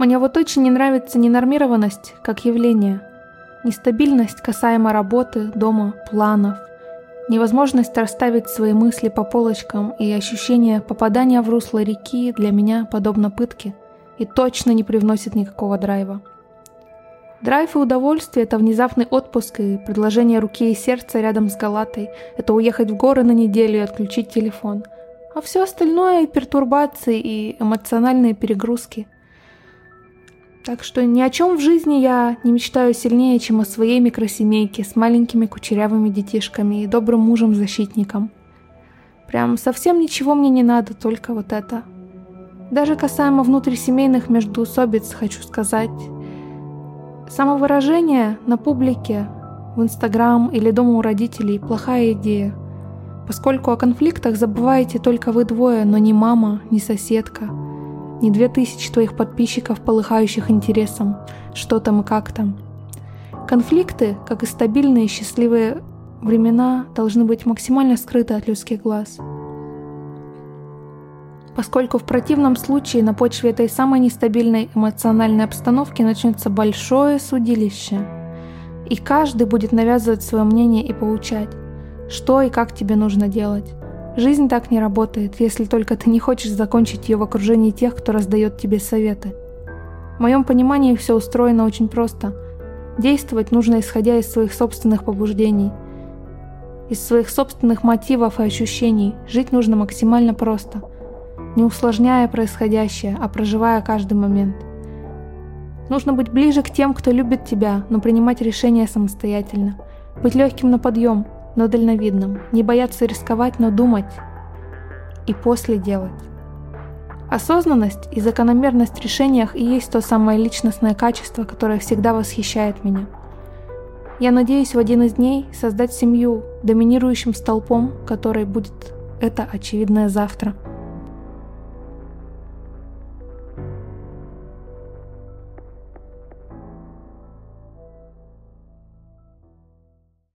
Мне вот очень не нравится ненормированность как явление. Нестабильность касаемо работы, дома, планов. Невозможность расставить свои мысли по полочкам и ощущение попадания в русло реки для меня подобно пытке и точно не привносит никакого драйва. Драйв и удовольствие — это внезапный отпуск и предложение руки и сердца рядом с Галатой. Это уехать в горы на неделю и отключить телефон. А все остальное — пертурбации и эмоциональные перегрузки. Так что ни о чем в жизни я не мечтаю сильнее, чем о своей микросемейке с маленькими кучерявыми детишками и добрым мужем-защитником. Прям совсем ничего мне не надо, только вот это. Даже касаемо внутрисемейных междуусобиц хочу сказать, Самовыражение на публике, в Инстаграм или дома у родителей – плохая идея, поскольку о конфликтах забываете только вы двое, но не мама, не соседка, не две тысячи твоих подписчиков, полыхающих интересом, что там и как там. Конфликты, как и стабильные счастливые времена, должны быть максимально скрыты от людских глаз – поскольку в противном случае на почве этой самой нестабильной эмоциональной обстановки начнется большое судилище. И каждый будет навязывать свое мнение и поучать, что и как тебе нужно делать. Жизнь так не работает, если только ты не хочешь закончить ее в окружении тех, кто раздает тебе советы. В моем понимании все устроено очень просто. Действовать нужно исходя из своих собственных побуждений, из своих собственных мотивов и ощущений. Жить нужно максимально просто – не усложняя происходящее, а проживая каждый момент. Нужно быть ближе к тем, кто любит тебя, но принимать решения самостоятельно. Быть легким на подъем, но дальновидным. Не бояться рисковать, но думать. И после делать. Осознанность и закономерность в решениях и есть то самое личностное качество, которое всегда восхищает меня. Я надеюсь в один из дней создать семью, доминирующим столпом, который будет это очевидное завтра –